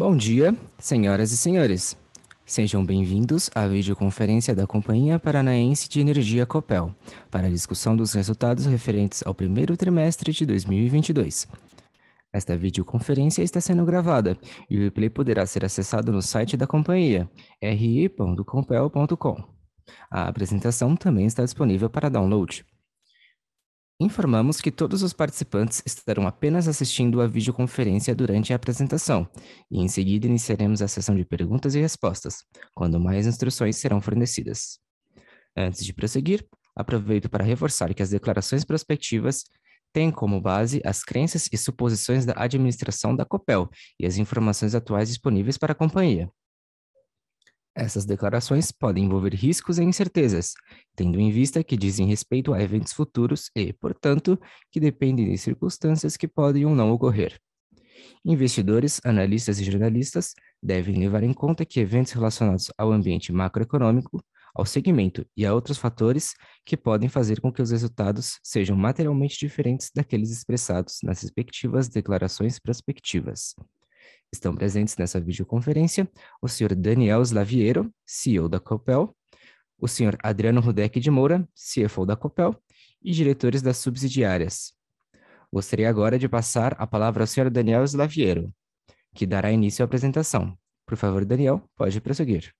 Bom dia, senhoras e senhores. Sejam bem-vindos à videoconferência da Companhia Paranaense de Energia Copel para a discussão dos resultados referentes ao primeiro trimestre de 2022. Esta videoconferência está sendo gravada e o replay poderá ser acessado no site da companhia, ri.compel.com. A apresentação também está disponível para download. Informamos que todos os participantes estarão apenas assistindo a videoconferência durante a apresentação, e em seguida iniciaremos a sessão de perguntas e respostas, quando mais instruções serão fornecidas. Antes de prosseguir, aproveito para reforçar que as declarações prospectivas têm como base as crenças e suposições da administração da COPEL e as informações atuais disponíveis para a companhia. Essas declarações podem envolver riscos e incertezas, tendo em vista que dizem respeito a eventos futuros e, portanto, que dependem de circunstâncias que podem ou não ocorrer. Investidores, analistas e jornalistas devem levar em conta que eventos relacionados ao ambiente macroeconômico, ao segmento e a outros fatores que podem fazer com que os resultados sejam materialmente diferentes daqueles expressados nas respectivas declarações prospectivas. Estão presentes nessa videoconferência o senhor Daniel Slaviero, CEO da Copel, o senhor Adriano Rudek de Moura, CFO da Copel, e diretores das subsidiárias. Gostaria agora de passar a palavra ao senhor Daniel Slaviero, que dará início à apresentação. Por favor, Daniel, pode prosseguir.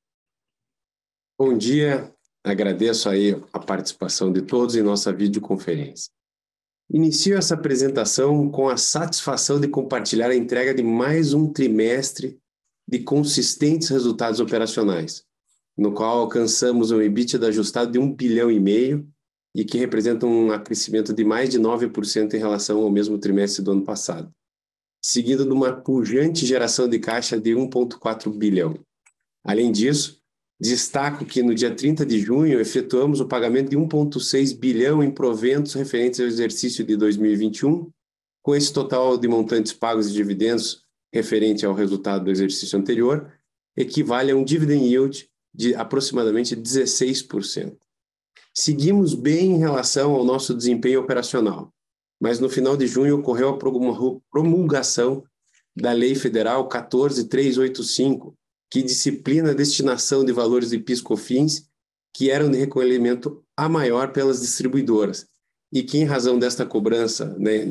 Bom dia, agradeço aí a participação de todos em nossa videoconferência. Inicio essa apresentação com a satisfação de compartilhar a entrega de mais um trimestre de consistentes resultados operacionais, no qual alcançamos um EBITDA ajustado de 1 bilhão e meio e que representa um crescimento de mais de 9% em relação ao mesmo trimestre do ano passado, seguido de uma pujante geração de caixa de 1,4 bilhão. Além disso, Destaco que no dia 30 de junho efetuamos o pagamento de 1,6 bilhão em proventos referentes ao exercício de 2021. Com esse total de montantes pagos e dividendos referente ao resultado do exercício anterior, equivale a um dividend yield de aproximadamente 16%. Seguimos bem em relação ao nosso desempenho operacional, mas no final de junho ocorreu a promulgação da Lei Federal 14385, que disciplina a destinação de valores de PIS/COFINS que eram de recolhimento a maior pelas distribuidoras e que, em razão desta cobrança, né,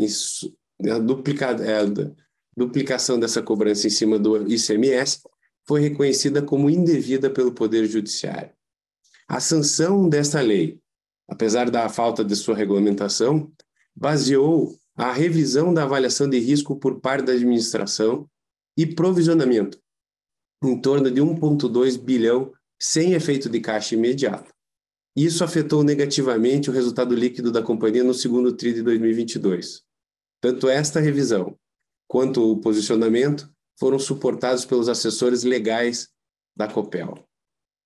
a duplica, é, duplicação dessa cobrança em cima do ICMS, foi reconhecida como indevida pelo Poder Judiciário. A sanção desta lei, apesar da falta de sua regulamentação, baseou a revisão da avaliação de risco por parte da administração e provisionamento, em torno de 1,2 bilhão sem efeito de caixa imediato. Isso afetou negativamente o resultado líquido da companhia no segundo TRI de 2022. Tanto esta revisão quanto o posicionamento foram suportados pelos assessores legais da Copel.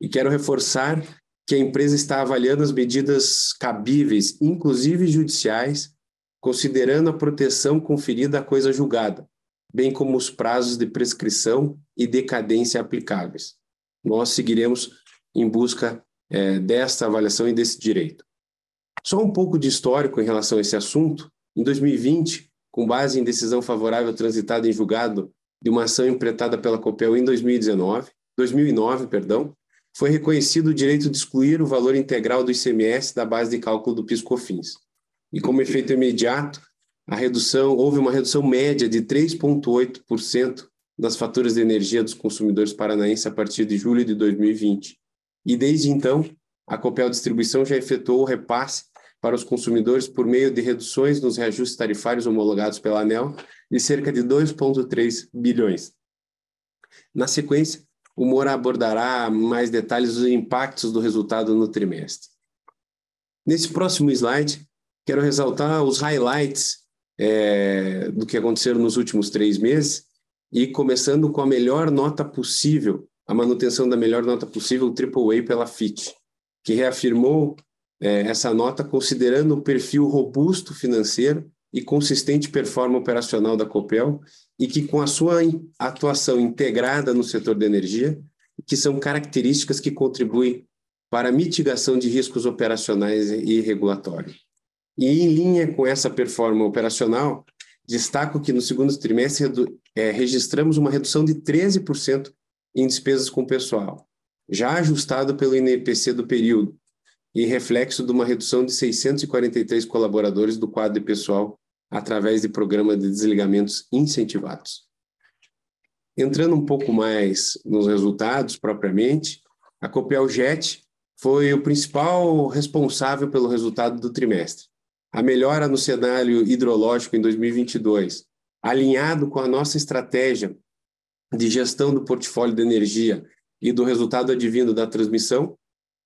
E quero reforçar que a empresa está avaliando as medidas cabíveis, inclusive judiciais, considerando a proteção conferida à coisa julgada, bem como os prazos de prescrição e decadência aplicáveis. Nós seguiremos em busca é, desta avaliação e desse direito. Só um pouco de histórico em relação a esse assunto. Em 2020, com base em decisão favorável transitada em julgado de uma ação empreitada pela COPEL em 2019, 2009, perdão, foi reconhecido o direito de excluir o valor integral do ICMS da base de cálculo do PIS/COFINS. E como efeito imediato, a redução, houve uma redução média de 3,8% das faturas de energia dos consumidores paranaenses a partir de julho de 2020. E desde então, a Copel Distribuição já efetuou o repasse para os consumidores por meio de reduções nos reajustes tarifários homologados pela ANEL de cerca de 2,3 bilhões. Na sequência, o Moura abordará mais detalhes dos impactos do resultado no trimestre. Nesse próximo slide, quero ressaltar os highlights é, do que aconteceram nos últimos três meses e começando com a melhor nota possível, a manutenção da melhor nota possível, o AAA pela FIT, que reafirmou é, essa nota considerando o perfil robusto financeiro e consistente performance operacional da Copel e que com a sua atuação integrada no setor da energia, que são características que contribuem para a mitigação de riscos operacionais e regulatórios. E em linha com essa performance operacional, destaco que no segundo trimestre é, registramos uma redução de 13% em despesas com pessoal, já ajustado pelo INPC do período, e reflexo de uma redução de 643 colaboradores do quadro de pessoal através de programa de desligamentos incentivados. Entrando um pouco mais nos resultados propriamente, a Copel Jet foi o principal responsável pelo resultado do trimestre. A melhora no cenário hidrológico em 2022, alinhado com a nossa estratégia de gestão do portfólio de energia e do resultado advindo da transmissão,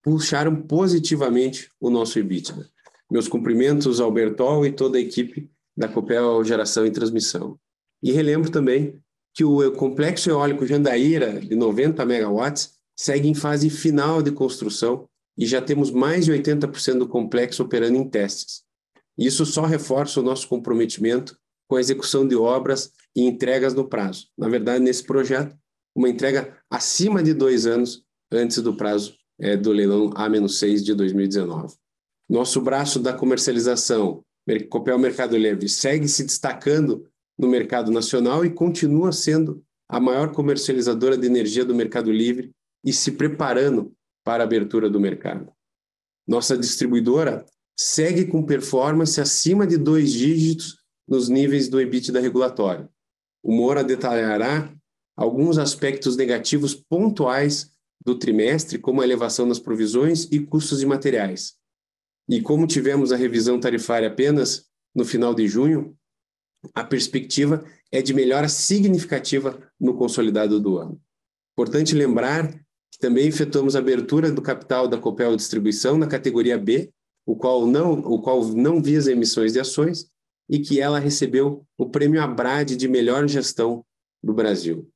puxaram positivamente o nosso EBITDA. Meus cumprimentos ao Bertol e toda a equipe da Copel Geração e Transmissão. E relembro também que o complexo eólico Jandaíra, de 90 megawatts, segue em fase final de construção e já temos mais de 80% do complexo operando em testes. Isso só reforça o nosso comprometimento com a execução de obras e entregas no prazo. Na verdade, nesse projeto, uma entrega acima de dois anos antes do prazo é, do leilão A-6 de 2019. Nosso braço da comercialização, Copel Mercado Livre, segue se destacando no mercado nacional e continua sendo a maior comercializadora de energia do Mercado Livre e se preparando para a abertura do mercado. Nossa distribuidora segue com performance acima de dois dígitos nos níveis do EBITDA regulatório. O Moura detalhará alguns aspectos negativos pontuais do trimestre, como a elevação das provisões e custos de materiais. E como tivemos a revisão tarifária apenas no final de junho, a perspectiva é de melhora significativa no consolidado do ano. Importante lembrar que também efetuamos a abertura do capital da Copel Distribuição na categoria B, o qual não, o qual não visa emissões de ações, e que ela recebeu o prêmio Abrad de melhor gestão do Brasil.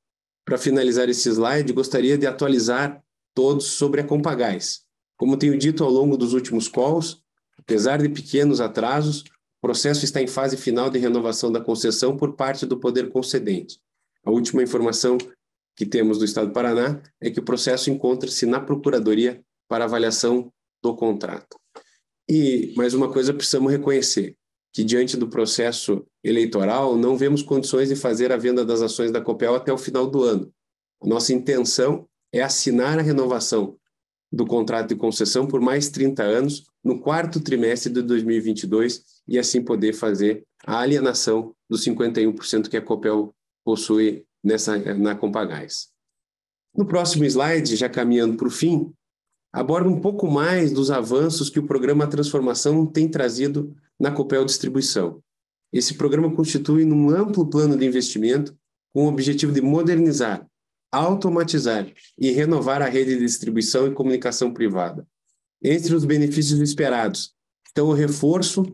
Para finalizar esse slide, gostaria de atualizar todos sobre a Compagás. Como tenho dito ao longo dos últimos calls, apesar de pequenos atrasos, o processo está em fase final de renovação da concessão por parte do poder concedente. A última informação que temos do Estado do Paraná é que o processo encontra-se na Procuradoria para avaliação do contrato. E mais uma coisa precisamos reconhecer, que diante do processo eleitoral não vemos condições de fazer a venda das ações da Copel até o final do ano. Nossa intenção é assinar a renovação do contrato de concessão por mais 30 anos no quarto trimestre de 2022 e assim poder fazer a alienação dos 51% que a Copel possui nessa na Compagás. No próximo slide, já caminhando para o fim, aborda um pouco mais dos avanços que o programa Transformação tem trazido na Copel Distribuição. Esse programa constitui um amplo plano de investimento com o objetivo de modernizar, automatizar e renovar a rede de distribuição e comunicação privada. Entre os benefícios esperados estão o reforço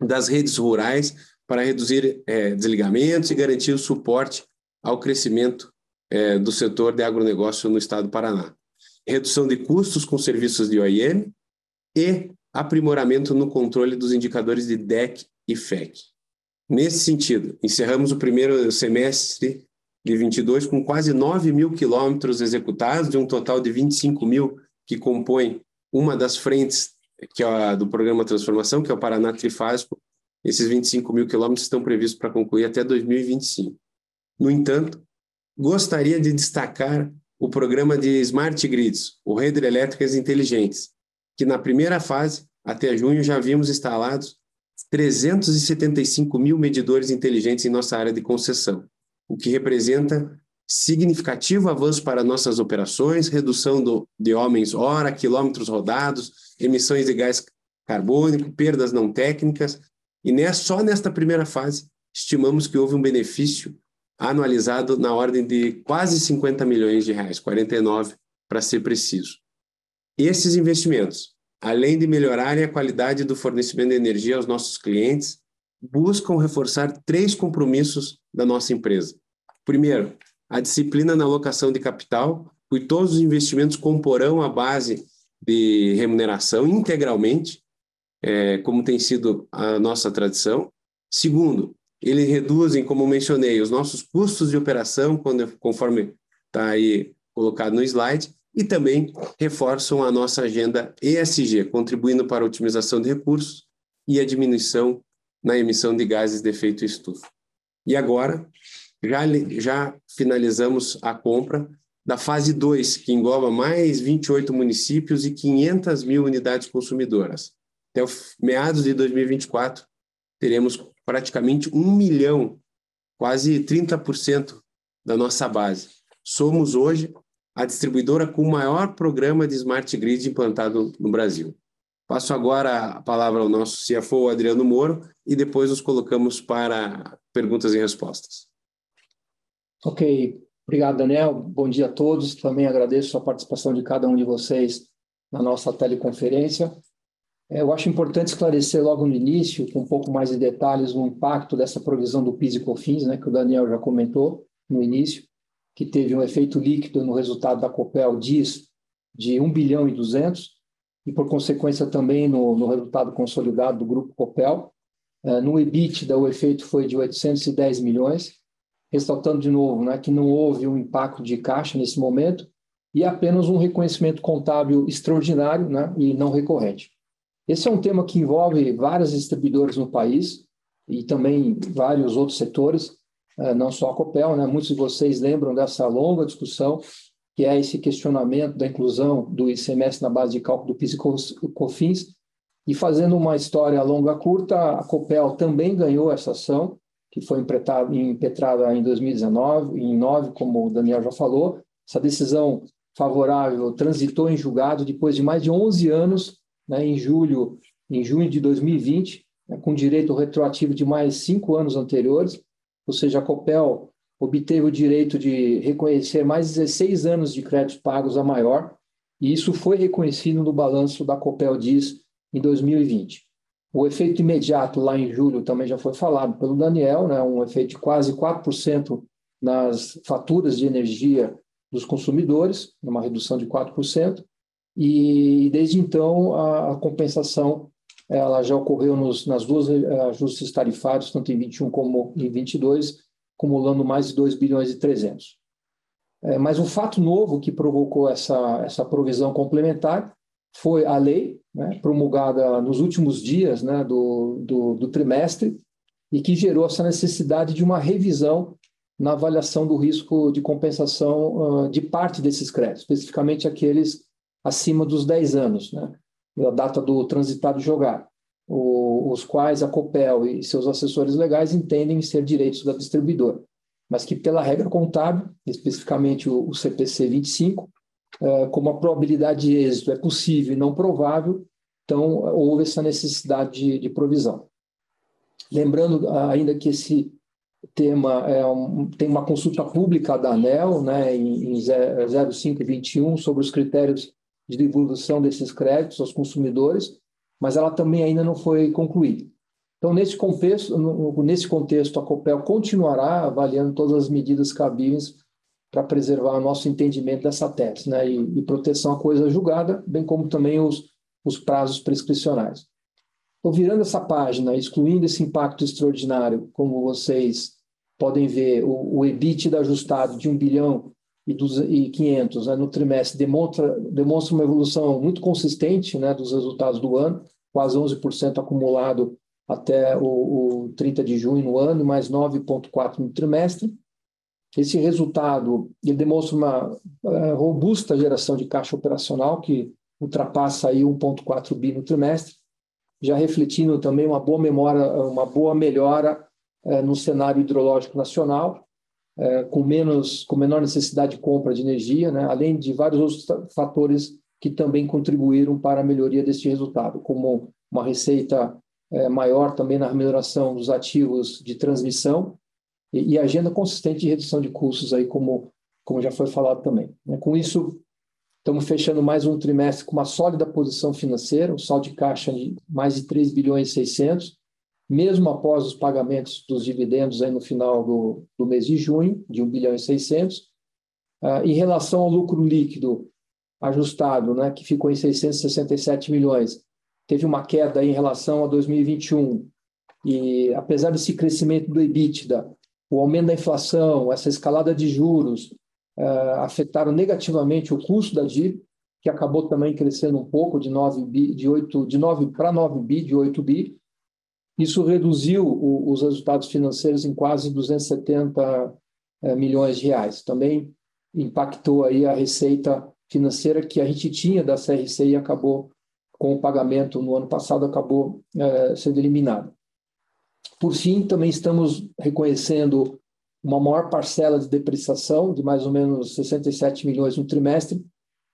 das redes rurais para reduzir é, desligamentos e garantir o suporte ao crescimento é, do setor de agronegócio no estado do Paraná. Redução de custos com serviços de OIM e aprimoramento no controle dos indicadores de DEC e FEC. Nesse sentido, encerramos o primeiro semestre de 22 com quase 9 mil quilômetros executados, de um total de 25 mil que compõem uma das frentes que é a do programa Transformação, que é o Paraná Trifásico. Esses 25 mil quilômetros estão previstos para concluir até 2025. No entanto, gostaria de destacar o programa de Smart Grids, o Rede Elétricas Inteligentes, que na primeira fase, até junho, já havíamos instalados 375 mil medidores inteligentes em nossa área de concessão, o que representa significativo avanço para nossas operações, redução do, de homens hora, quilômetros rodados, emissões de gás carbônico, perdas não técnicas, e né, só nesta primeira fase estimamos que houve um benefício anualizado na ordem de quase 50 milhões de reais, 49 para ser preciso. Esses investimentos, além de melhorarem a qualidade do fornecimento de energia aos nossos clientes, buscam reforçar três compromissos da nossa empresa. Primeiro, a disciplina na alocação de capital, pois todos os investimentos comporão a base de remuneração integralmente, é, como tem sido a nossa tradição. Segundo, eles reduzem, como mencionei, os nossos custos de operação, quando, conforme está aí colocado no slide, e também reforçam a nossa agenda ESG, contribuindo para a otimização de recursos e a diminuição na emissão de gases de efeito estufa. E agora, já, já finalizamos a compra da fase 2, que engloba mais 28 municípios e 500 mil unidades consumidoras. Até meados de 2024, teremos praticamente um milhão, quase 30% da nossa base. Somos hoje a distribuidora com o maior programa de smart grid implantado no Brasil. Passo agora a palavra ao nosso CFO, Adriano Moro, e depois nos colocamos para perguntas e respostas. Ok, obrigado, Daniel. Bom dia a todos. Também agradeço a participação de cada um de vocês na nossa teleconferência. É, eu acho importante esclarecer logo no início, com um pouco mais de detalhes, o impacto dessa provisão do PIS e COFINS, né, que o Daniel já comentou no início, que teve um efeito líquido no resultado da Copel DIS de 1 bilhão e 200, e por consequência também no, no resultado consolidado do grupo Copel. É, no EBITDA, o efeito foi de 810 milhões, ressaltando de novo né, que não houve um impacto de caixa nesse momento, e apenas um reconhecimento contábil extraordinário né, e não recorrente. Esse é um tema que envolve várias distribuidoras no país e também vários outros setores, é, não só a Copel, né? Muitos de vocês lembram dessa longa discussão que é esse questionamento da inclusão do ICMS na base de cálculo do PIS e COFINS. E fazendo uma história longa curta, a Copel também ganhou essa ação, que foi impetrada em 2019, em 9, como o Daniel já falou. Essa decisão favorável transitou em julgado depois de mais de 11 anos né, em julho, em junho de 2020, né, com direito retroativo de mais cinco anos anteriores, ou seja, a Copel obteve o direito de reconhecer mais 16 anos de créditos pagos a maior, e isso foi reconhecido no balanço da Copel Diz em 2020. O efeito imediato lá em julho também já foi falado pelo Daniel, né, um efeito de quase 4% nas faturas de energia dos consumidores, uma redução de 4%, e desde então a, a compensação ela já ocorreu nos, nas duas eh, ajustes tarifários, tanto em 21 como em 22, acumulando mais de 2 bilhões e 300. É, mas um fato novo que provocou essa, essa provisão complementar foi a lei, né, promulgada nos últimos dias né, do, do, do trimestre, e que gerou essa necessidade de uma revisão na avaliação do risco de compensação uh, de parte desses créditos, especificamente aqueles acima dos 10 anos, né? a data do transitado jogar, os quais a COPEL e seus assessores legais entendem ser direitos da distribuidora, mas que pela regra contábil, especificamente o, CPC 25, é, como a probabilidade de êxito é possível e não provável, então houve essa necessidade de, provisão. Lembrando ainda que esse tema é um, tem uma consulta pública da ANEL, né, em, em 0521, sobre os critérios de devolução desses créditos aos consumidores, mas ela também ainda não foi concluída. Então, nesse contexto, nesse contexto a COPEL continuará avaliando todas as medidas cabíveis para preservar o nosso entendimento dessa tese né, e, e, proteção à coisa julgada, bem como também os, os prazos prescricionais. Então, virando essa página, excluindo esse impacto extraordinário, como vocês podem ver, o, o EBITDA ajustado de 1 bilhão e, dos, e 500 né, no trimestre demonstra, demonstra uma evolução muito consistente né, dos resultados do ano, quase 11% acumulado até o, o 30 de junho no ano, mais 9,4% no trimestre. Esse resultado ele demonstra uma uh, robusta geração de caixa operacional, que ultrapassa aí 1,4 bi no trimestre, já refletindo também uma boa, memória, uma boa melhora uh, no cenário hidrológico nacional, é, com menos, com menor necessidade de compra de energia, né? além de vários outros fatores que também contribuíram para a melhoria deste resultado, como uma receita é, maior também na remuneração dos ativos de transmissão e, e, agenda consistente de redução de custos aí como como já foi falado também. Né? Com isso estamos fechando mais um trimestre com uma sólida posição financeira, um saldo de caixa de mais de 3 bilhões e 600 mesmo após os pagamentos dos dividendos aí no final do, do mês de junho, de 1 bilhão e 600. Uh, ah, em relação ao lucro líquido ajustado, né, que ficou em 667 milhões, teve uma queda em relação a 2021. E apesar desse crescimento do EBITDA, o aumento da inflação, essa escalada de juros, uh, afetaram negativamente o custo da dívida, que acabou também crescendo um pouco de 9 bi, de 8, de 9 para 9 bi, de 8 bi, Isso reduziu o, os resultados financeiros em quase 270 é, milhões de reais. Também impactou aí a receita financeira que a gente tinha da CRC e acabou com o pagamento no ano passado acabou é, sendo eliminado. Por fim, também estamos reconhecendo uma maior parcela de depreciação, de mais ou menos 67 milhões no trimestre,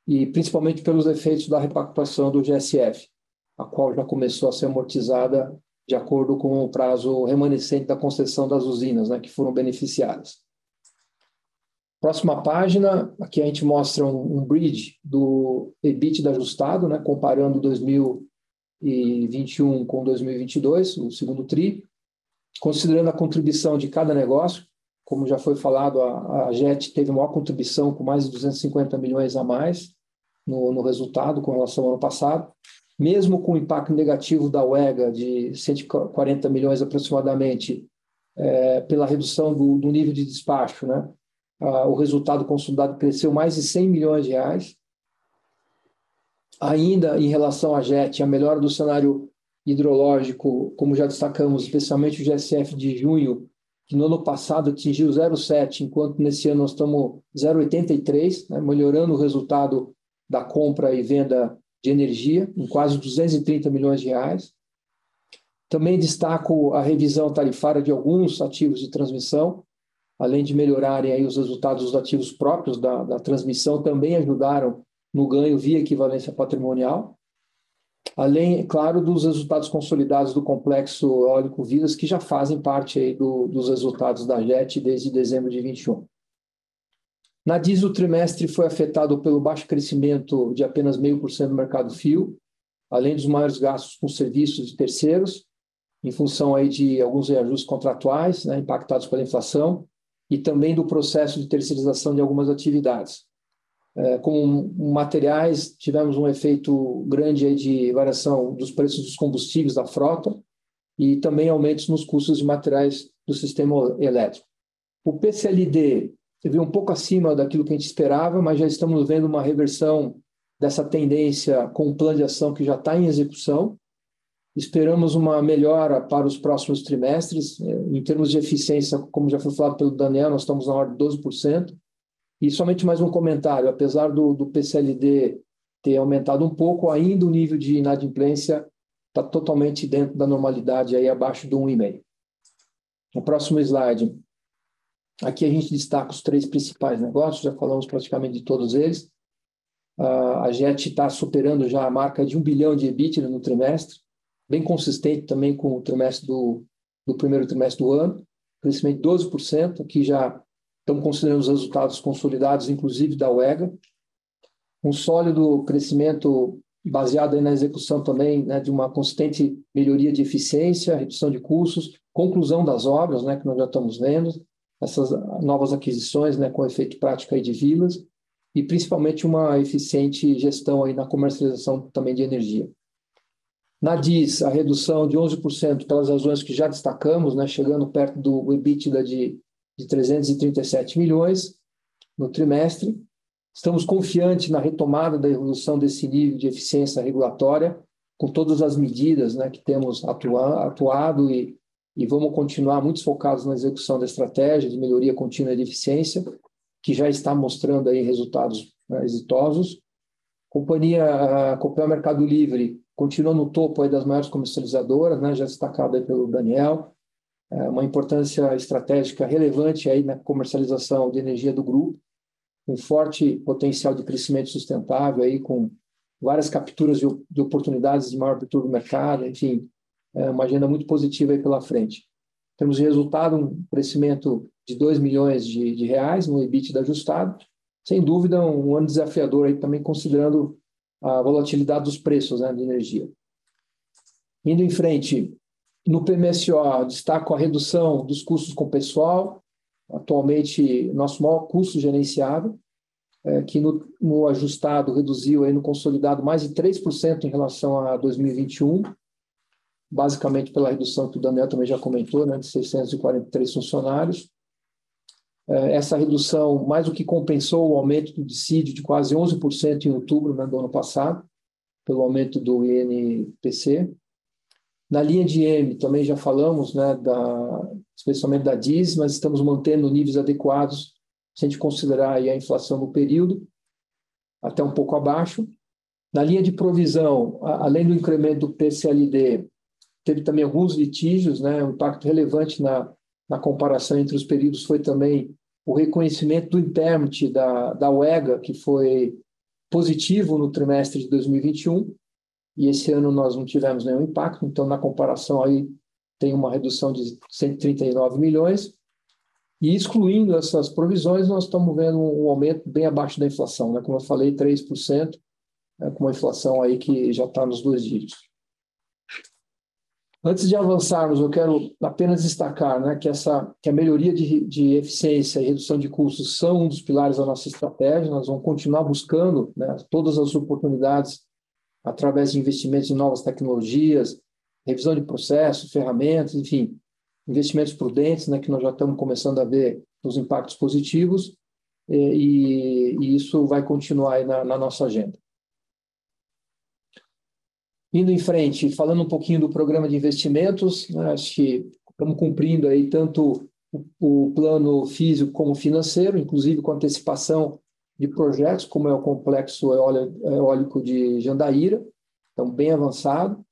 e principalmente pelos efeitos da repactuação do GSF, a qual já começou a ser amortizada de acordo com o prazo remanescente da concessão das usinas, né, que foram beneficiadas. Próxima página, aqui a gente mostra um, um bridge do EBITDA ajustado, né, comparando 2021 com 2022, o segundo TRI, considerando a contribuição de cada negócio, como já foi falado, a, a JET teve maior contribuição com mais de 250 milhões a mais no, no resultado com relação ao ano passado, mesmo com o impacto negativo da UEGA de 140 milhões aproximadamente, é, pela redução do, do nível de despacho, né? ah, o resultado consolidado cresceu mais de 100 milhões de reais. Ainda em relação à JET, a melhora do cenário hidrológico, como já destacamos, especialmente o GSF de junho, que no ano passado atingiu 0,7, enquanto nesse ano nós estamos 0,83, né, melhorando o resultado da compra e venda de energia, em quase 230 milhões de reais. Também destaco a revisão tarifária de alguns ativos de transmissão, além de melhorarem aí os resultados dos ativos próprios da, da transmissão, também ajudaram no ganho via equivalência patrimonial. Além, claro, dos resultados consolidados do complexo eólico Vidas, que já fazem parte aí do, dos resultados da JET desde dezembro de 21. Na DIS, o trimestre foi afetado pelo baixo crescimento de apenas 0,5% do mercado fio, além dos maiores gastos com serviços de terceiros, em função aí de alguns reajustes contratuais né, impactados pela inflação, e também do processo de terceirização de algumas atividades. É, como materiais, tivemos um efeito grande de variação dos preços dos combustíveis da frota e também aumentos nos custos de materiais do sistema elétrico. O PCLD veio um pouco acima daquilo que a gente esperava, mas já estamos vendo uma reversão dessa tendência com o plano de ação que já está em execução Esperamos uma melhora para os próximos trimestres. É, em termos de eficiência, como já foi falado pelo Daniel, nós estamos na ordem de 12%. E somente mais um comentário: apesar do, do PCLD ter aumentado um pouco, ainda o nível de inadimplência está totalmente dentro da normalidade, aí abaixo do 1,5. No próximo slide, aqui a gente destaca os três principais negócios, já falamos praticamente de todos eles. a JET está superando já a marca de um bilhão de EBITDA no trimestre bem consistente também com o trimestre do, do primeiro trimestre do ano, crescimento de 12%, aqui já estamos considerando os resultados consolidados, inclusive da UEGA, um sólido crescimento baseado na execução também né, de uma consistente melhoria de eficiência, redução de custos, conclusão das obras, né, que nós já estamos vendo, essas novas aquisições né, com efeito prático aí de vilas, e principalmente uma eficiente gestão aí na comercialização também de energia. Na DIS, a redução de 11% pelas razões que já destacamos, né, chegando perto do EBITDA de, de 337 milhões no trimestre. Estamos confiantes na retomada da evolução desse nível de eficiência regulatória, com todas as medidas né, que temos atua, atuado e, e vamos continuar muito focados na execução da estratégia de melhoria contínua de eficiência, que já está mostrando aí resultados né, exitosos. Companhia, a Copel Mercado Livre continua no topo aí das maiores comercializadoras, né, já destacado aí pelo Daniel, é uma importância estratégica relevante aí na comercialização de energia do grupo, um forte potencial de crescimento sustentável aí com várias capturas de oportunidades de maior abertura do mercado, enfim, é uma agenda muito positiva aí pela frente. Temos resultado um crescimento de 2 milhões de, de reais no EBITDA ajustado, sem dúvida um, um ano desafiador aí também considerando a volatilidade dos preços né, de energia. Indo em frente, no PMSO, destaco a redução dos custos com pessoal, atualmente nosso maior custo gerenciável, é, que no, no, ajustado reduziu aí no consolidado mais de 3% em relação a 2021, basicamente pela redução que o Daniel também já comentou, né, de 643 funcionários. É, essa redução mais do que compensou o aumento do dissídio de quase 11% em outubro né, do ano passado, pelo aumento do INPC. Na linha de M, também já falamos, né, da, especialmente da DIS, mas estamos mantendo níveis adequados, se a gente considerar a inflação no período, até um pouco abaixo. Na linha de provisão, além do incremento do PCLD, teve também alguns litígios, né, um impacto relevante na, na comparação entre os períodos foi também o reconhecimento do intérmite da, da UEGA, que foi positivo no trimestre de 2021, e esse ano nós não tivemos nenhum impacto, então na comparação aí tem uma redução de 139 milhões, e excluindo essas provisões, nós estamos vendo um aumento bem abaixo da inflação, né? como eu falei, 3%, né? com uma inflação aí que já está nos dois dígitos. Antes de avançarmos, eu quero apenas destacar né, que, essa, que a melhoria de, de eficiência e redução de custos são um dos pilares da nossa estratégia. Nós vamos continuar buscando né, todas as oportunidades através de investimentos em novas tecnologias, revisão de processos, ferramentas, enfim, investimentos prudentes, né, que nós já estamos começando a ver os impactos positivos, e, e isso vai continuar na, na nossa agenda. Indo em frente, falando um pouquinho do programa de investimentos, né, acho que estamos cumprindo aí tanto o, o, plano físico como financeiro, inclusive com antecipação de projetos, como é o complexo eólico de Jandaíra, então bem avançado.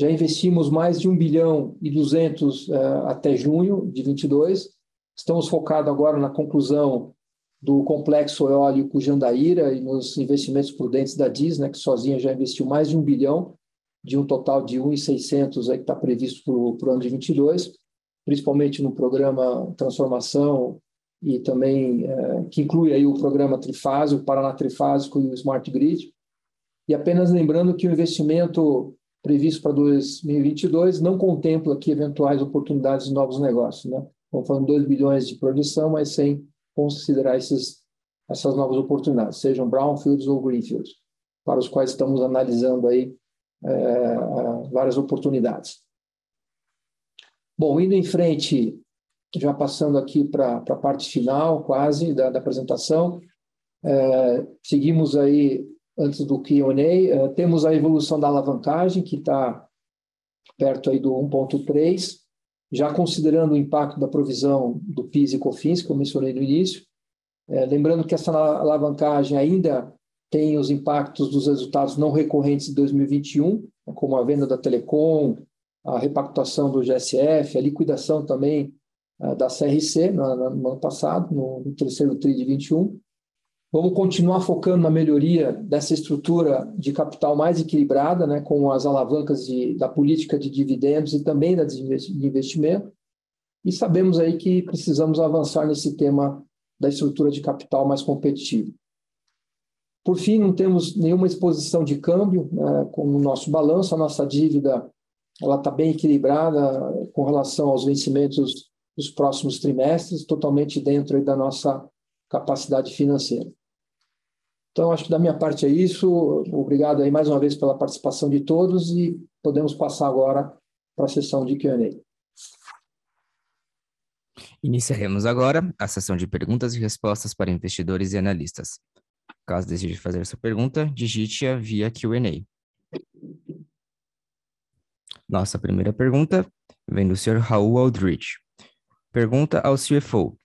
Já investimos mais de 1 bilhão e 200 uh, eh, até junho de 22. Estamos focados agora na conclusão do complexo eólico Jandaíra e nos investimentos prudentes da DIS, né, que sozinha já investiu mais de 1 bilhão de um total de 1.600 que está previsto para o ano de 22, principalmente no programa Transformação e também é, que inclui aí o programa Trifásico, o Paraná Trifásico e o Smart Grid. E apenas lembrando que o investimento previsto para 2022 não contempla aqui eventuais oportunidades de novos negócios, né? Estamos falando 2 bilhões de produção, mas sem considerar esses, essas novas oportunidades, sejam brownfields ou greenfields, para os quais estamos analisando aí é, várias oportunidades. Bom, indo em frente, já passando aqui para a parte final, quase, da, da apresentação, é, seguimos aí, antes do Q&A, é, temos a evolução da alavancagem, que está perto aí do 1.3, já considerando o impacto da provisão do PIS e COFINS, que eu mencionei no início, é, lembrando que essa alavancagem ainda tem os impactos dos resultados não recorrentes de 2021, como a venda da Telecom, a repactuação do GSF, a liquidação também uh, da CRC no, no, ano passado, no terceiro TRI de 21. Vamos continuar focando na melhoria dessa estrutura de capital mais equilibrada, né, com as alavancas de, da política de dividendos e também da de investimento. E sabemos aí que precisamos avançar nesse tema da estrutura de capital mais competitiva. Por fim, não temos nenhuma exposição de câmbio né, com o nosso balanço, a nossa dívida ela está bem equilibrada com relação aos vencimentos dos próximos trimestres, totalmente dentro da nossa capacidade financeira. Então, acho que da minha parte é isso. Obrigado aí mais uma vez pela participação de todos e podemos passar agora para a sessão de Q&A. Iniciaremos agora a sessão de perguntas e respostas para investidores e analistas. Caso deseje fazer sua pergunta, digite-a via Q&A. Nossa primeira pergunta vem do Sr. Raul Aldrich. Pergunta ao CFO: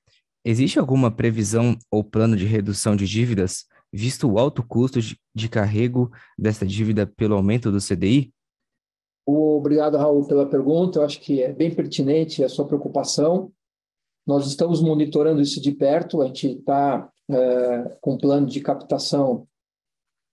Existe alguma previsão ou plano de redução de dívidas, visto o alto custo de, carrego desta dívida pelo aumento do CDI? Obrigado, Raul, pela pergunta. Eu acho que é bem pertinente a sua preocupação. Nós estamos monitorando isso de perto. A gente está é, com plano de captação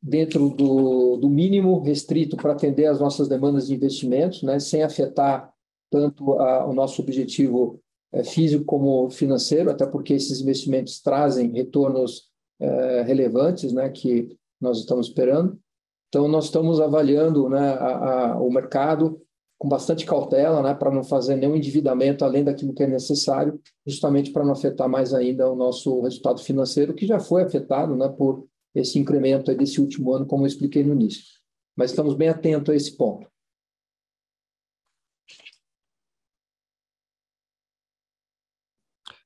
dentro do, do mínimo restrito para atender às nossas demandas de investimentos, né, sem afetar tanto a, o nosso objetivo é, físico como financeiro, até porque esses investimentos trazem retornos é, relevantes, né, que nós estamos esperando. Então, nós estamos avaliando né, a, a, o mercado com bastante cautela, né, para não fazer nenhum endividamento além daquilo que é necessário, justamente para não afetar mais ainda o nosso resultado financeiro, que já foi afetado, né, por esse incremento desse último ano, como eu expliquei no início. Mas estamos bem atentos a esse ponto.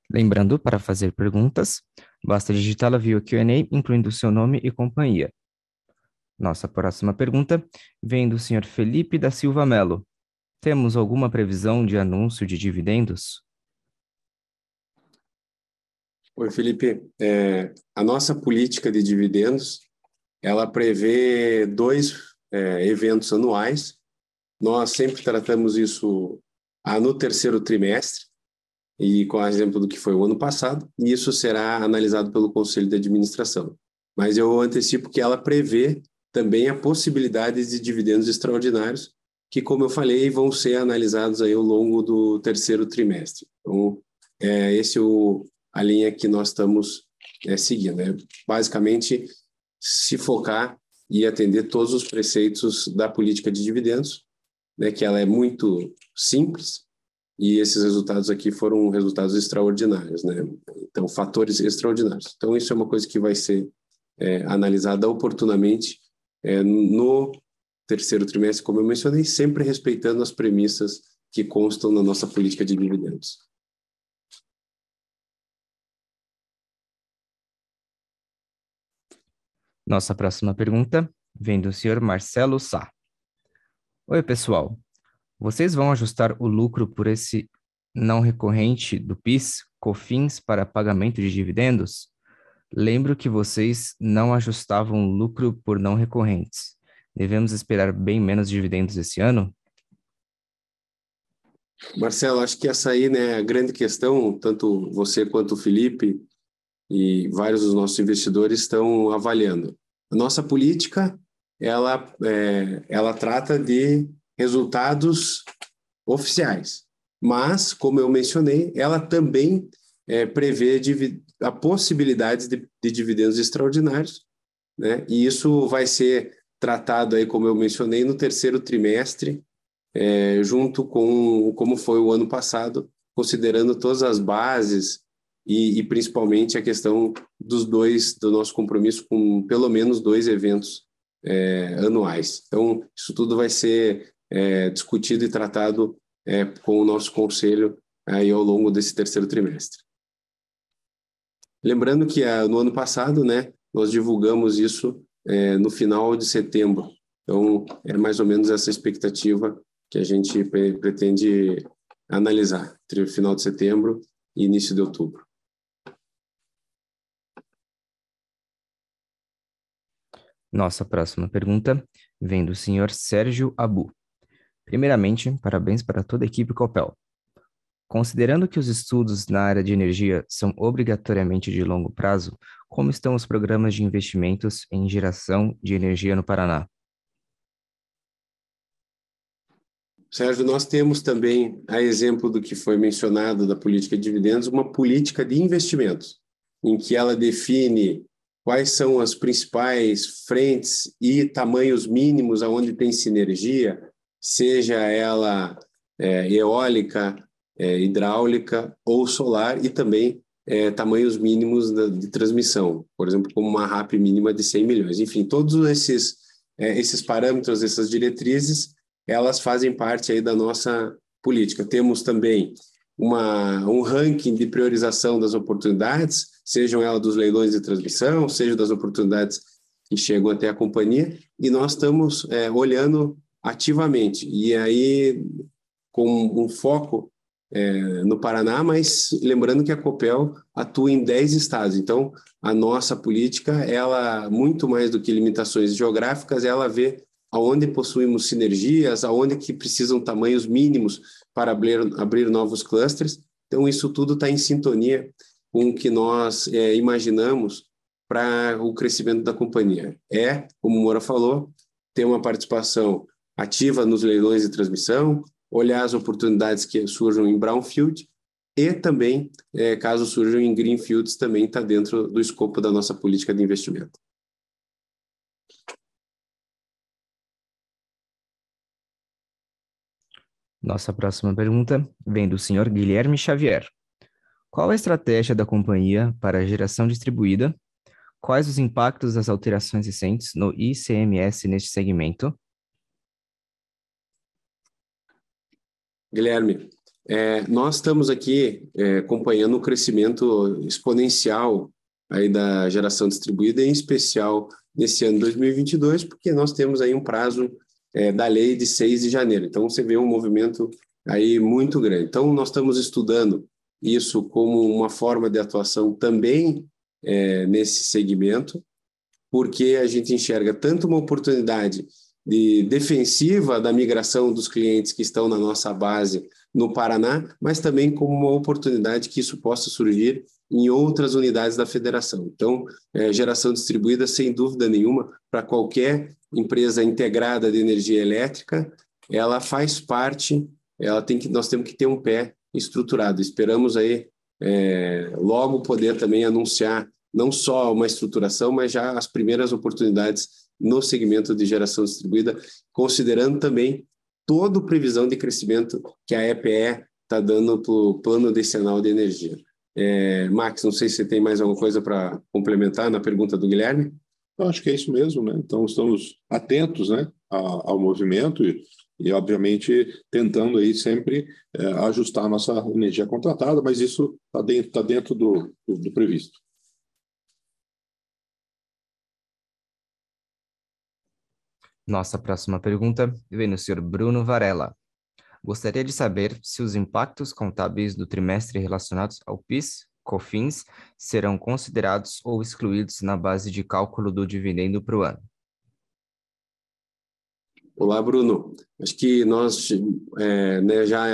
Lembrando, para fazer perguntas, basta digitá-la via Q&A, incluindo seu nome e companhia. Nossa próxima pergunta vem do senhor Felipe da Silva Melo. Temos alguma previsão de anúncio de dividendos? Oi, Felipe. É, a nossa política de dividendos, ela prevê dois é, eventos anuais. Nós sempre tratamos isso ah, no terceiro trimestre, e com exemplo do que foi o ano passado, e isso será analisado pelo Conselho de Administração. Mas eu antecipo que ela prevê também a possibilidade de dividendos extraordinários, que, como eu falei, vão ser analisados aí ao longo do terceiro trimestre. Então, é esse é o, a linha que nós estamos é, seguindo. É basicamente se focar e atender todos os preceitos da política de dividendos, né, que ela é muito simples, e esses resultados aqui foram resultados extraordinários, né? Então, fatores extraordinários. Então, isso é uma coisa que vai ser é, analisada oportunamente é, no terceiro trimestre, como eu mencionei, sempre respeitando as premissas que constam na nossa política de dividendos. Nossa próxima pergunta vem do senhor Marcelo Sá. Oi, pessoal. Vocês vão ajustar o lucro por esse não recorrente do PIS, COFINS, para pagamento de dividendos? Lembro que vocês não ajustavam lucro por não recorrentes. Devemos esperar bem menos dividendos esse ano? Marcelo, acho que essa aí né, é a grande questão, tanto você quanto o Felipe e vários dos nossos investidores estão avaliando. A nossa política, ela, é, ela trata de resultados oficiais. Mas, como eu mencionei, ela também é, prevê a possibilidade de, de, dividendos extraordinários, né? E isso vai ser tratado aí, como eu mencionei, no terceiro trimestre, é, junto com como foi o ano passado, considerando todas as bases e, e, principalmente a questão dos dois do nosso compromisso com pelo menos dois eventos é, anuais. Então, isso tudo vai ser é, discutido e tratado é, com o nosso conselho aí ao longo desse terceiro trimestre. Lembrando que ah, no ano passado, né, nós divulgamos isso é, no final de setembro. Então, é mais ou menos essa expectativa que a gente pretende analisar entre o final de setembro e início de outubro. Nossa próxima pergunta vem do senhor Sérgio Abu. Primeiramente, parabéns para toda a equipe Copel. Considerando que os estudos na área de energia são obrigatoriamente de longo prazo, como estão os programas de investimentos em geração de energia no Paraná? Sérgio, nós temos também, a exemplo do que foi mencionado da política de dividendos, uma política de investimentos, em que ela define quais são as principais frentes e tamanhos mínimos aonde tem sinergia, seja ela é, eólica, é, hidráulica ou solar, e também é, tamanhos mínimos de transmissão, por exemplo, como uma RAP mínima de 100 milhões. Enfim, todos esses, é, esses parâmetros, essas diretrizes, elas fazem parte aí da nossa política. Temos também uma, um ranking de priorização das oportunidades, sejam elas dos leilões de transmissão, seja das oportunidades que chegam até a companhia, e nós estamos é, olhando ativamente. E aí, com um foco é, no Paraná, mas lembrando que a Copel atua em 10 estados. Então, a nossa política, ela, muito mais do que limitações geográficas, ela vê aonde possuímos sinergias, aonde que precisam tamanhos mínimos para abrir, abrir novos clusters. Então, isso tudo está em sintonia com o que nós é, imaginamos para o crescimento da companhia. É, como o Moura falou, ter uma participação ativa nos leilões de transmissão, olhar as oportunidades que surjam em brownfield e também, é, caso surjam em greenfields, também está dentro do escopo da nossa política de investimento. Nossa próxima pergunta vem do senhor Guilherme Xavier. Qual a estratégia da companhia para a geração distribuída? Quais os impactos das alterações recentes no ICMS neste segmento? Guilherme, é, nós estamos aqui é, acompanhando o crescimento exponencial aí da geração distribuída, em especial nesse ano 2022, porque nós temos aí um prazo é, da lei de 6 de janeiro. Então, você vê um movimento aí muito grande. Então, nós estamos estudando isso como uma forma de atuação também é, nesse segmento, porque a gente enxerga tanto uma oportunidade de defensiva da migração dos clientes que estão na nossa base no Paraná, mas também como uma oportunidade que isso possa surgir em outras unidades da federação. Então, é, geração distribuída, sem dúvida nenhuma, para qualquer empresa integrada de energia elétrica, ela faz parte, ela tem que, nós temos que ter um pé estruturado. Esperamos aí é, logo poder também anunciar não só uma estruturação, mas já as primeiras oportunidades no segmento de geração distribuída, considerando também toda a previsão de crescimento que a EPE está dando para o plano decenal de energia. É, Max, não sei se você tem mais alguma coisa para complementar na pergunta do Guilherme. Eu acho que é isso mesmo, né? Então estamos atentos, né, ao, movimento e, e, obviamente tentando aí sempre é, ajustar a nossa energia contratada, mas isso está dentro, tá dentro do, do, do previsto. Nossa próxima pergunta vem do senhor Bruno Varela. Gostaria de saber se os impactos contábeis do trimestre relacionados ao PIS, COFINS, serão considerados ou excluídos na base de cálculo do dividendo para o ano. Olá, Bruno. Acho que nós é, né, já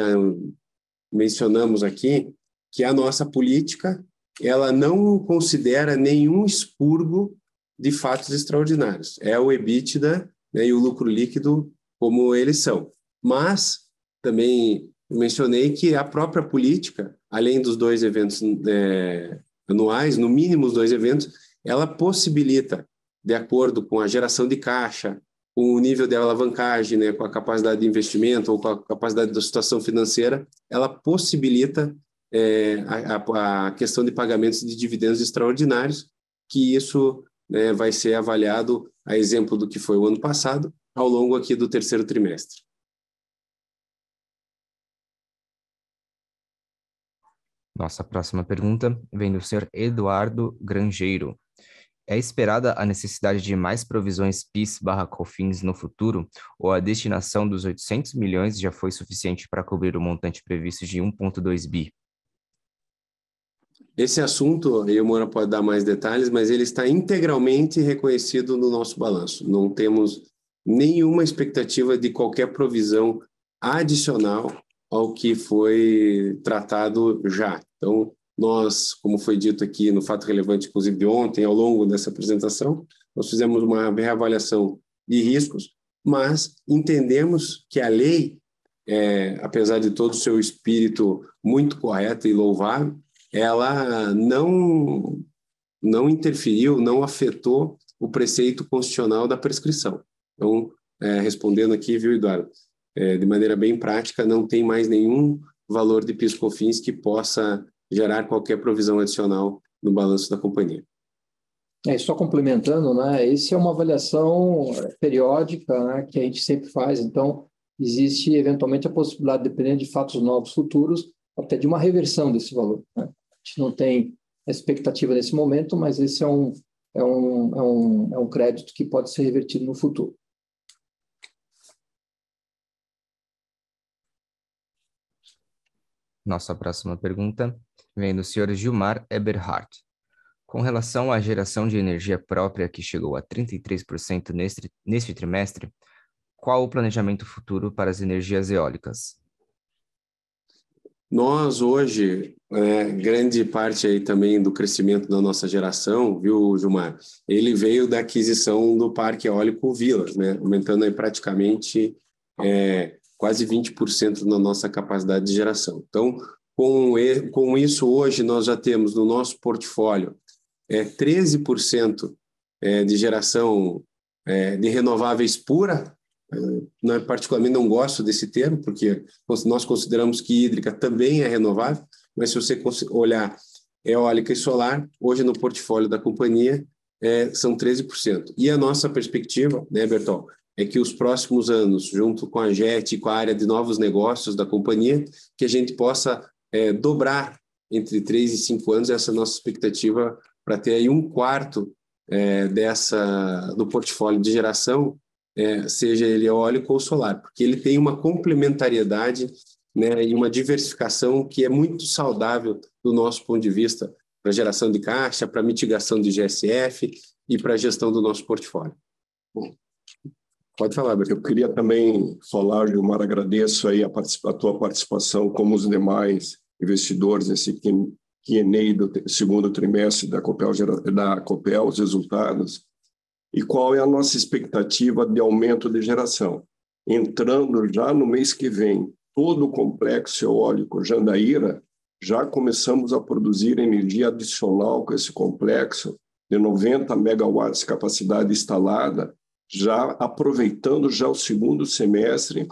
mencionamos aqui que a nossa política ela não considera nenhum expurgo de fatos extraordinários. É o EBITDA né, e o lucro líquido como eles são. Mas também mencionei que a própria política, além dos dois eventos é, anuais, no mínimo os dois eventos, ela possibilita, de acordo com a geração de caixa, com o nível de alavancagem, né, com a capacidade de investimento ou com a capacidade da situação financeira, ela possibilita é, a, a, questão de pagamentos de dividendos extraordinários, que isso né, vai ser avaliado a exemplo do que foi o ano passado, ao longo aqui do terceiro trimestre. Nossa próxima pergunta vem do senhor Eduardo Grangeiro. É esperada a necessidade de mais provisões PIS barra COFINS no futuro, ou a destinação dos 800 milhões já foi suficiente para cobrir o montante previsto de 1,2 bi? Esse assunto, aí o Moura pode dar mais detalhes, mas ele está integralmente reconhecido no nosso balanço. Não temos nenhuma expectativa de qualquer provisão adicional ao que foi tratado já. Então, nós, como foi dito aqui no fato relevante, inclusive ontem, ao longo dessa apresentação, nós fizemos uma reavaliação de riscos, mas entendemos que a lei, é, apesar de todo o seu espírito muito correto e louvável, ela não, não interferiu, não afetou o preceito constitucional da prescrição. Então, é, respondendo aqui, viu, Eduardo, é, de maneira bem prática, não tem mais nenhum valor de PIS/COFINS que possa gerar qualquer provisão adicional no balanço da companhia. É, só complementando, né, esse é uma avaliação periódica né, que a gente sempre faz, então existe eventualmente a possibilidade, dependendo de fatos novos futuros, até de uma reversão desse valor. Né? Gente não tem expectativa nesse momento, mas esse é um, é um, é um, é um crédito que pode ser revertido no futuro. Nossa próxima pergunta vem do senhor Gilmar Eberhardt. Com relação à geração de energia própria, que chegou a 33% neste, neste trimestre, qual o planejamento futuro para as energias eólicas? Nós hoje, é, grande parte aí também do crescimento da nossa geração, viu, Gilmar? Ele veio da aquisição do Parque Eólico Vilas, né? Aumentando aí praticamente é, quase 20% na nossa capacidade de geração. Então, com, com isso, hoje nós já temos no nosso portfólio é, 13% é, de geração é, de renováveis pura, não, particularmente não gosto desse termo, porque nós consideramos que hídrica também é renovável, mas se você olhar eólica e solar, hoje no portfólio da companhia é, são 13%. E a nossa perspectiva, né, Bertol, é que os próximos anos, junto com a JET e com a área de novos negócios da companhia, que a gente possa é, dobrar entre 3 e 5 anos essa nossa expectativa para ter aí um quarto é, dessa do portfólio de geração é, seja ele eólico ou solar, porque ele tem uma complementariedade né, e uma diversificação que é muito saudável do nosso ponto de vista para geração de caixa, para mitigação de GSF e para gestão do nosso portfólio. Bom, pode falar, Berto. Eu queria também falar, Gilmar, agradeço aí a, a tua participação, como os demais investidores nesse Q&A do segundo trimestre da Copel, da Copel, os resultados, e qual é a nossa expectativa de aumento de geração. Entrando já no mês que vem, todo o complexo eólico Jandaíra, já começamos a produzir energia adicional com esse complexo de 90 megawatts de capacidade instalada, já aproveitando já o segundo semestre,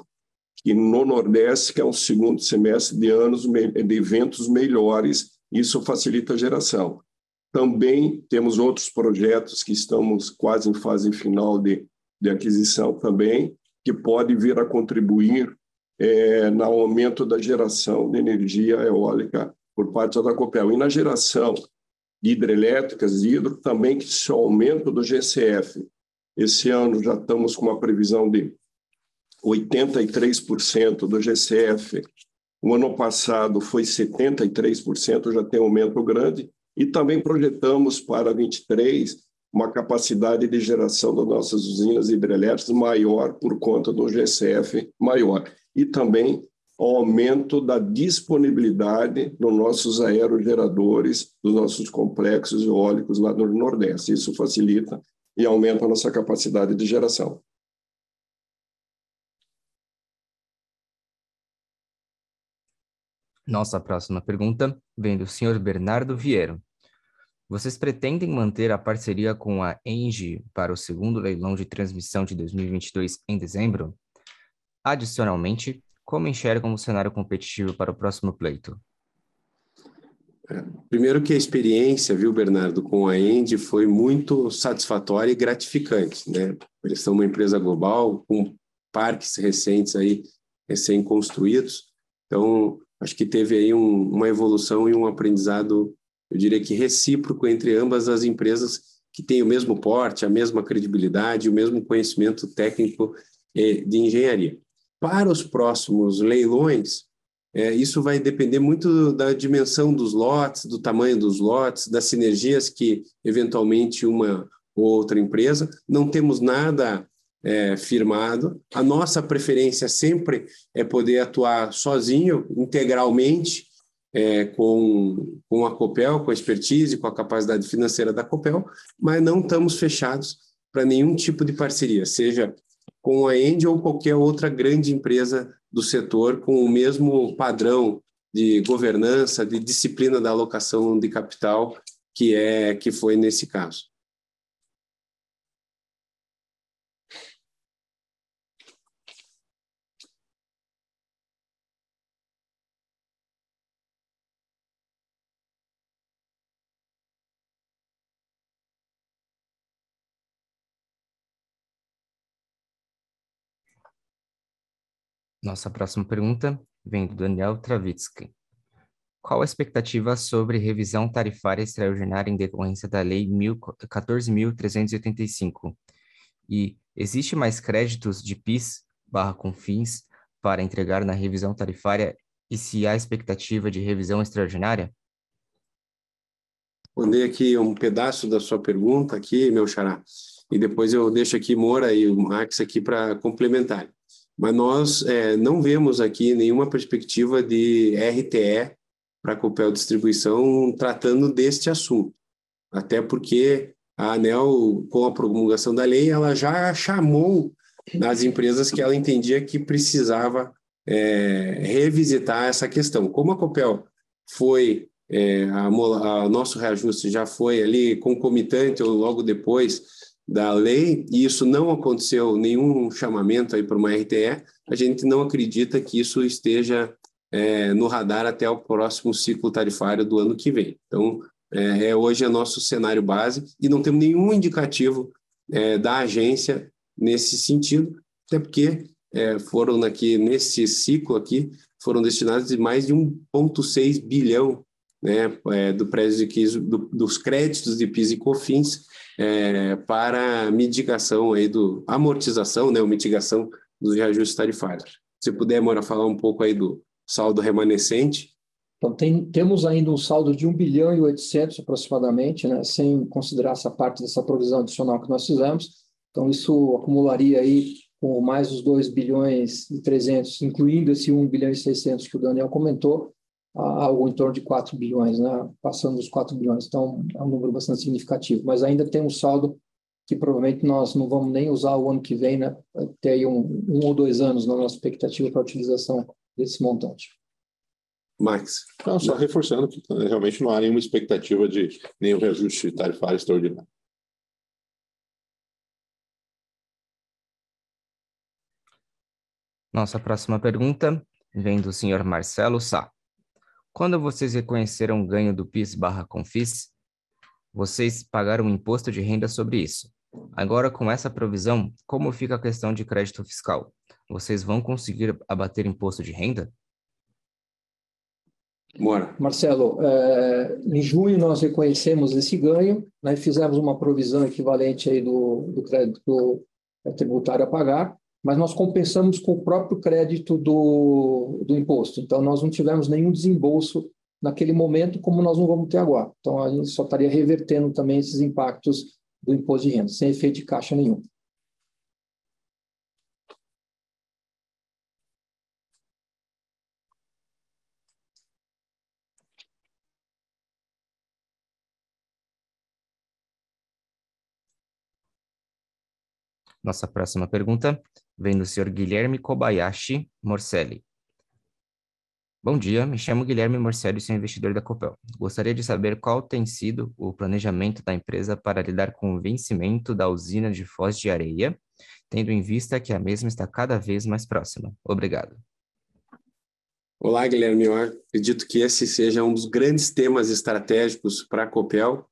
e no Nordeste, que é um segundo semestre de anos de eventos melhores, isso facilita a geração. Também temos outros projetos que estamos quase em fase final de, de aquisição também, que pode vir a contribuir é, no aumento da geração de energia eólica por parte da Copel. E na geração de hidrelétricas, de hidro, também que se aumento do GCF. Esse ano já estamos com uma previsão de 83% do GCF. O ano passado foi 73%, já tem um aumento grande. E também projetamos para 23 uma capacidade de geração das nossas usinas hidrelétricas maior por conta do GCF maior e também ao aumento da disponibilidade dos nossos aerogeradores, dos nossos complexos eólicos lá no Nordeste. Isso facilita e aumenta a nossa capacidade de geração. Nossa próxima pergunta vem do senhor Bernardo Vieiro. Vocês pretendem manter a parceria com a Engie para o segundo leilão de transmissão de 2022 em dezembro? Adicionalmente, como enxergam o cenário competitivo para o próximo pleito? É, primeiro que a experiência, viu, Bernardo, com a Engie foi muito satisfatória e gratificante, né? Eles são uma empresa global com parques recentes aí, recém-construídos, então acho que teve aí um, uma evolução e um aprendizado, eu diria que recíproco entre ambas as empresas que têm o mesmo porte, a mesma credibilidade, o mesmo conhecimento técnico eh, de engenharia. Para os próximos leilões, é, isso vai depender muito da dimensão dos lotes, do tamanho dos lotes, das sinergias que, eventualmente, uma ou outra empresa. Não temos nada é, firmado. A nossa preferência sempre é poder atuar sozinho, integralmente, é, com, com a Copel, com a expertise, com a capacidade financeira da Copel, mas não estamos fechados para nenhum tipo de parceria, seja com a Engie ou qualquer outra grande empresa do setor com o mesmo padrão de governança, de disciplina da alocação de capital que é que foi nesse caso. Nossa próxima pergunta vem do Daniel Travitsky. Qual a expectativa sobre revisão tarifária extraordinária em decorrência da Lei 14.385? E existe mais créditos de PIS barra Confins para entregar na revisão tarifária e se há expectativa de revisão extraordinária? Responder aqui um pedaço da sua pergunta aqui, meu xará, e depois eu deixo aqui Moura e o Max aqui para complementar mas nós é, não vemos aqui nenhuma perspectiva de RTE para a Copel Distribuição tratando deste assunto, até porque a ANEL, com a promulgação da lei, ela já chamou as empresas que ela entendia que precisava é, revisitar essa questão. Como a Copel foi, é, a, a nosso reajuste já foi ali concomitante ou logo depois da lei, e isso não aconteceu nenhum chamamento aí para uma RTE, a gente não acredita que isso esteja é, no radar até o próximo ciclo tarifário do ano que vem. Então, é, é hoje é nosso cenário base e não temos nenhum indicativo é, da agência nesse sentido, até porque é, foram aqui nesse ciclo aqui foram destinados mais de 1,6 bilhão né, é, do prédio de do, dos créditos de PIS e COFINS é, para mitigação aí do amortização, né, ou mitigação dos reajustes tarifários. Se puder, Mora, falar um pouco aí do saldo remanescente. Então, tem, temos ainda um saldo de 1 bilhão e 800 aproximadamente, né, sem considerar essa parte dessa provisão adicional que nós fizemos. Então, isso acumularia aí com mais os 2 bilhões e 300, incluindo esse 1 bilhão e 600 que o Daniel comentou, algo em torno de 4 bilhões, né? passando dos 4 bilhões. Então, é um número bastante significativo. Mas ainda tem um saldo que provavelmente nós não vamos nem usar o ano que vem, né? Ter aí um, um ou dois anos na nossa expectativa para a utilização desse montante. Max. Não, só reforçando que né, realmente não há nenhuma expectativa de nenhum reajuste tarifário extraordinário. Nossa próxima pergunta vem do senhor Marcelo Sá. Quando vocês reconheceram o ganho do PIS barra Confis, vocês pagaram imposto de renda sobre isso. Agora, com essa provisão, como fica a questão de crédito fiscal? Vocês vão conseguir abater imposto de renda? Bora. Marcelo, é, em junho nós reconhecemos esse ganho, né, fizemos uma provisão equivalente aí do, do crédito tributário a pagar, mas nós compensamos com o próprio crédito do, do imposto. Então, nós não tivemos nenhum desembolso naquele momento, como nós não vamos ter agora. Então, a gente só estaria revertendo também esses impactos do imposto de renda, sem efeito de caixa nenhum. Nossa próxima pergunta vem do senhor Guilherme Kobayashi Morcelli. Bom dia, me chamo Guilherme Morcelli, sou investidor da Copel. Gostaria de saber qual tem sido o planejamento da empresa para lidar com o vencimento da usina de Foz de Areia, tendo em vista que a mesma está cada vez mais próxima. Obrigado. Olá, Guilherme. Eu acredito que esse seja um dos grandes temas estratégicos para a Copel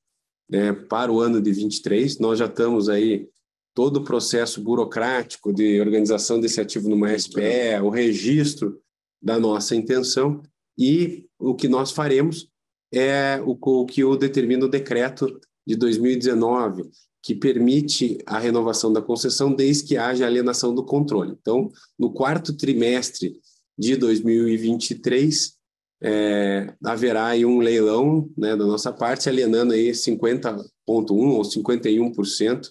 né, para o ano de 23. Nós já estamos aí todo o processo burocrático de organização desse ativo numa SPE, o registro da nossa intenção e o que nós faremos é o, o que o determina o decreto de 2019, que permite a renovação da concessão desde que haja alienação do controle. Então, no quarto trimestre de 2023, é, haverá aí um leilão né, da nossa parte, alienando aí 50,1% ou 51%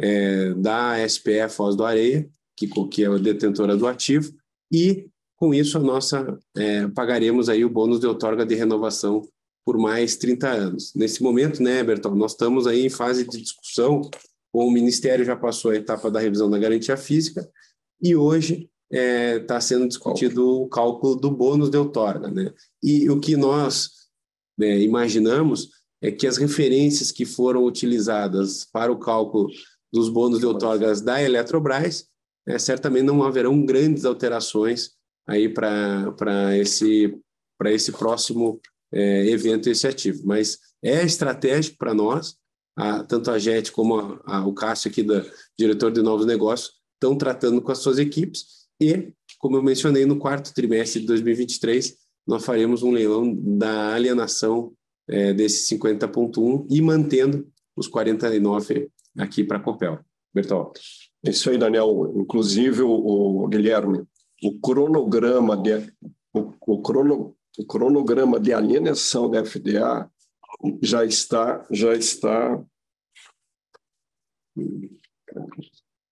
é, da SPE Foz do Areia, que, que é a detentora do ativo, e com isso a nossa é, pagaremos aí o bônus de outorga de renovação por mais 30 anos. Nesse momento, né, Bertol, nós estamos aí em fase de discussão, o Ministério já passou a etapa da revisão da garantia física e hoje está é, tá sendo discutido o cálculo do bônus de outorga. Né? E o que nós né, imaginamos é que as referências que foram utilizadas para o cálculo dos bônus de outorgas da Eletrobras, é, certamente não haverão grandes alterações aí para esse, esse próximo é, evento esse ativo. Mas é estratégico para nós, a, tanto a JET como a, a, o Cássio aqui, da diretor de novos negócios, estão tratando com as suas equipes e, como eu mencionei, no quarto trimestre de 2023, nós faremos um leilão da alienação é, desse 50.1 e mantendo os 49 aqui para a Copel. Bertol. Isso aí, Daniel. Inclusive, o, o Guilherme, o cronograma de, o, o, crono, o cronograma de alienação da FDA já está já está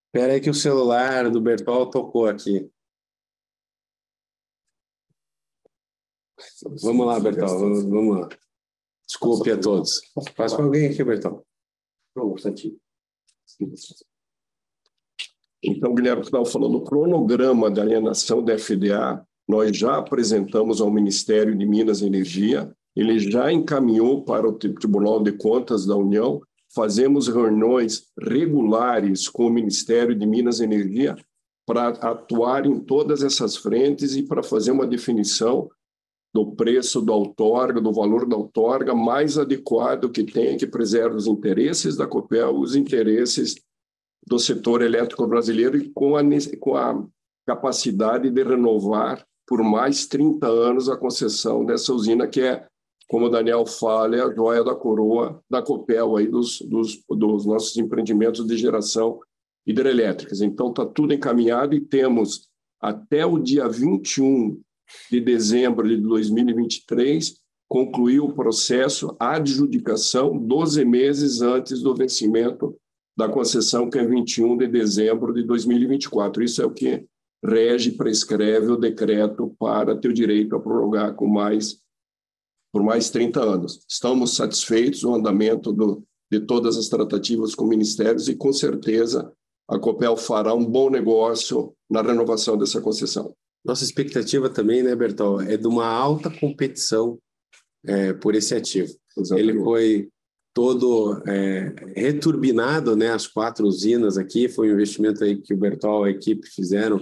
Espera aí que o celular do Bertol tocou aqui. Vamos lá, Bertol, vamos lá. Desculpe a todos. Faz com alguém aqui, Bertol. Não, Santinho. Então, Guilherme estava falando, o cronograma de alienação da FDA, nós já apresentamos ao Ministério de Minas e Energia, ele já encaminhou para o Tribunal de Contas da União, fazemos reuniões regulares com o Ministério de Minas e Energia para atuar em todas essas frentes e para fazer uma definição do preço da outorga, do valor da outorga mais adequado que tenha que preserve os interesses da Copel, os interesses do setor elétrico brasileiro e com a, com a capacidade de renovar por mais 30 anos a concessão dessa usina, que é como o Daniel fala, é a joia da coroa da Copel aí dos, dos, dos nossos empreendimentos de geração hidrelétricas. Então, está tudo encaminhado e temos até o dia 21 de dezembro de 2023 concluir o processo adjudicação 12 meses antes do vencimento da concessão, que é 21 de dezembro de 2024. Isso é o que rege, prescreve o decreto para ter o direito a prorrogar com mais por mais 30 anos. Estamos satisfeitos com o andamento do, de todas as tratativas com ministérios e, com certeza, a Copel fará um bom negócio na renovação dessa concessão. Nossa expectativa também, né, Bertol, é de uma alta competição é, por esse ativo. Exatamente. Ele foi todo é, returbinado, né, as quatro usinas aqui, foi um investimento aí que o Bertol e a equipe fizeram,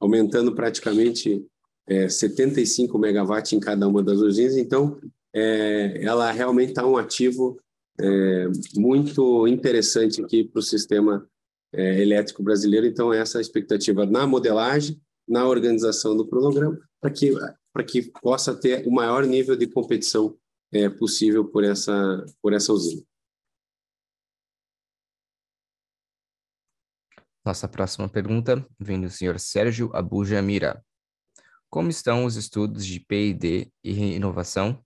aumentando praticamente é, 75 megawatts em cada uma das usinas, então é, ela realmente está um ativo é, muito interessante aqui para o sistema é, elétrico brasileiro. Então, essa é a expectativa na modelagem, na organização do cronograma, para que, que possa ter o maior nível de competição é, possível por essa, por essa usina. Nossa próxima pergunta vem do senhor Sérgio Abuja Mira. Como estão os estudos de P&D e inovação?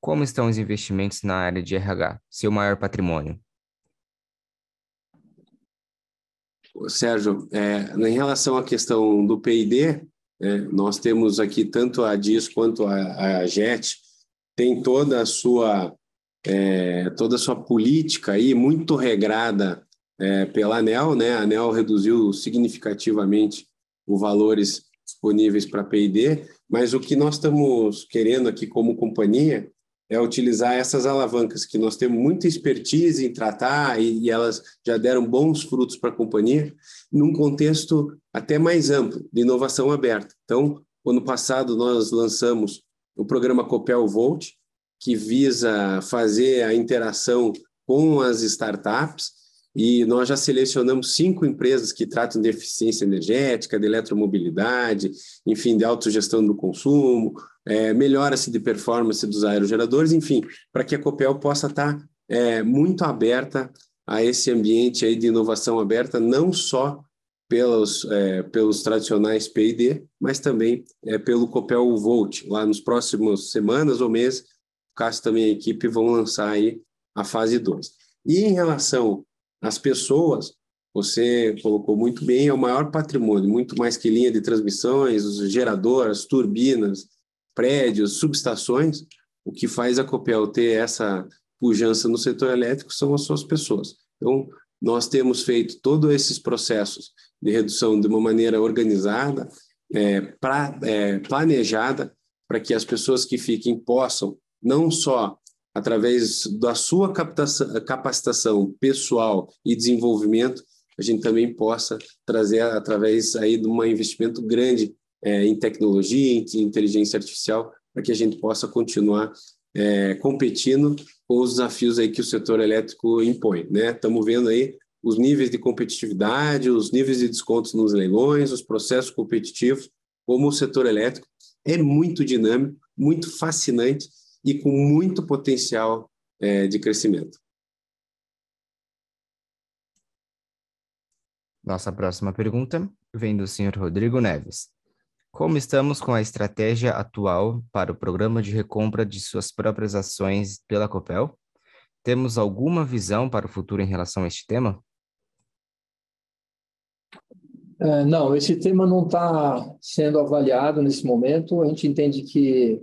Como estão os investimentos na área de RH, seu maior patrimônio? Sérgio, é, em relação à questão do P&D, é, nós temos aqui tanto a DIS quanto a, a JET, tem toda a sua é, toda a sua política aí muito regrada é, pela ANEL, né? A ANEL reduziu significativamente os valores disponíveis para P&D, mas o que nós estamos querendo aqui como companhia é utilizar essas alavancas que nós temos muita expertise em tratar e, e elas já deram bons frutos para a companhia, num contexto até mais amplo de inovação aberta. Então, ano passado nós lançamos o programa Copel Volt, que visa fazer a interação com as startups e nós já selecionamos cinco empresas que tratam de eficiência energética, de eletromobilidade, enfim, de autogestão do consumo, é, melhora-se de performance dos aerogeradores, enfim, para que a Copel possa estar é, muito aberta a esse ambiente aí de inovação aberta, não só pelos, é, pelos tradicionais P&D, mas também é, pelo Copel Volt. Lá nos próximos semanas ou meses, o Cássio também a equipe vão lançar aí a fase 2. E em relação as pessoas, você colocou muito bem, é o maior patrimônio, muito mais que linha de transmissões, geradoras, turbinas, prédios, subestações. O que faz a Copel ter essa pujança no setor elétrico são as suas pessoas. Então, nós temos feito todos esses processos de redução de uma maneira organizada, é, pra, é, planejada, para que as pessoas que fiquem possam não só através da sua capacitação pessoal e desenvolvimento, a gente também possa trazer através aí de um investimento grande é, em tecnologia, em inteligência artificial, para que a gente possa continuar é, competindo com os desafios aí que o setor elétrico impõe, né? Estamos vendo aí os níveis de competitividade, os níveis de descontos nos leilões, os processos competitivos, como o setor elétrico é muito dinâmico, muito fascinante e com muito potencial é, de crescimento. Nossa próxima pergunta vem do senhor Rodrigo Neves. Como estamos com a estratégia atual para o programa de recompra de suas próprias ações pela Copel? Temos alguma visão para o futuro em relação a este tema? É, não, esse tema não está sendo avaliado nesse momento. A gente entende que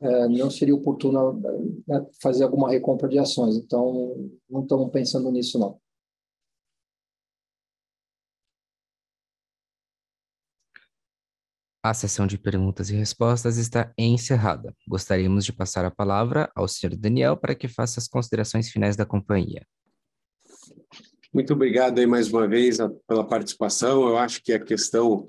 é, não seria oportuno né, fazer alguma recompra de ações. Então, não estamos pensando nisso, não. A sessão de perguntas e respostas está encerrada. Gostaríamos de passar a palavra ao senhor Daniel para que faça as considerações finais da companhia. Muito obrigado aí mais uma vez pela participação. Eu acho que a questão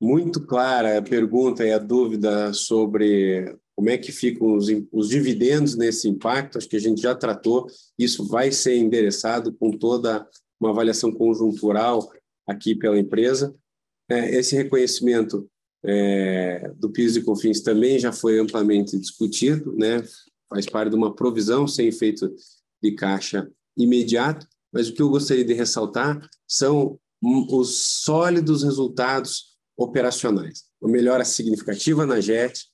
muito clara, a pergunta e a dúvida sobre como é que ficam os, os dividendos nesse impacto, acho que a gente já tratou, isso vai ser endereçado com toda uma avaliação conjuntural aqui pela empresa. É, esse reconhecimento é, do PIS e COFINS também já foi amplamente discutido, né? faz parte de uma provisão sem efeito de caixa imediato, mas o que eu gostaria de ressaltar são os sólidos resultados operacionais. Uma melhora significativa na JET,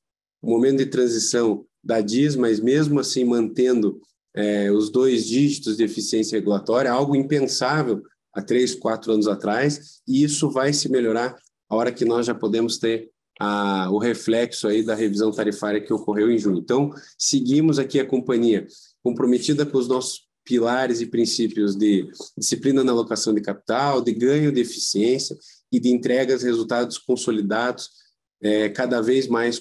um momento de transição da DIS, mas mesmo assim mantendo é, os dois dígitos de eficiência regulatória, algo impensável há três, quatro anos atrás, e isso vai se melhorar a hora que nós já podemos ter a, o reflexo aí da revisão tarifária que ocorreu em junho. Então, seguimos aqui a companhia comprometida com os nossos pilares e princípios de disciplina na alocação de capital, de ganho de eficiência e de entregas resultados consolidados é, cada vez mais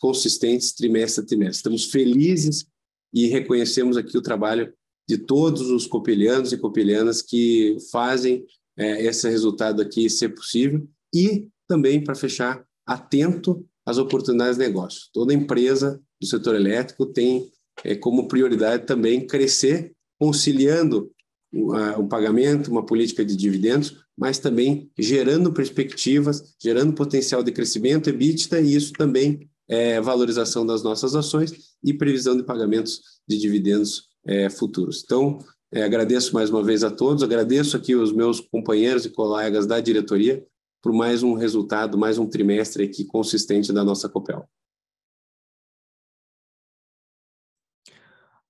consistentes trimestre a trimestre. Estamos felizes e reconhecemos aqui o trabalho de todos os copelianos e copelianas que fazem é, esse resultado aqui ser possível e também para fechar atento às oportunidades de negócio. Toda empresa do setor elétrico tem é, como prioridade também crescer conciliando o, pagamento, uma política de dividendos, mas também gerando perspectivas, gerando potencial de crescimento, EBITDA, e isso também é valorização das nossas ações e previsão de pagamentos de dividendos é, futuros. Então, é, agradeço mais uma vez a todos, agradeço aqui os meus companheiros e colegas da diretoria por mais um resultado, mais um trimestre aqui consistente da nossa Copel.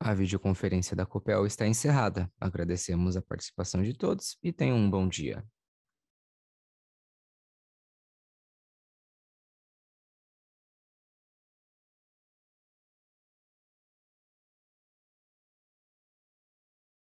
A videoconferência da Copel está encerrada. Agradecemos a participação de todos e tenham um bom dia.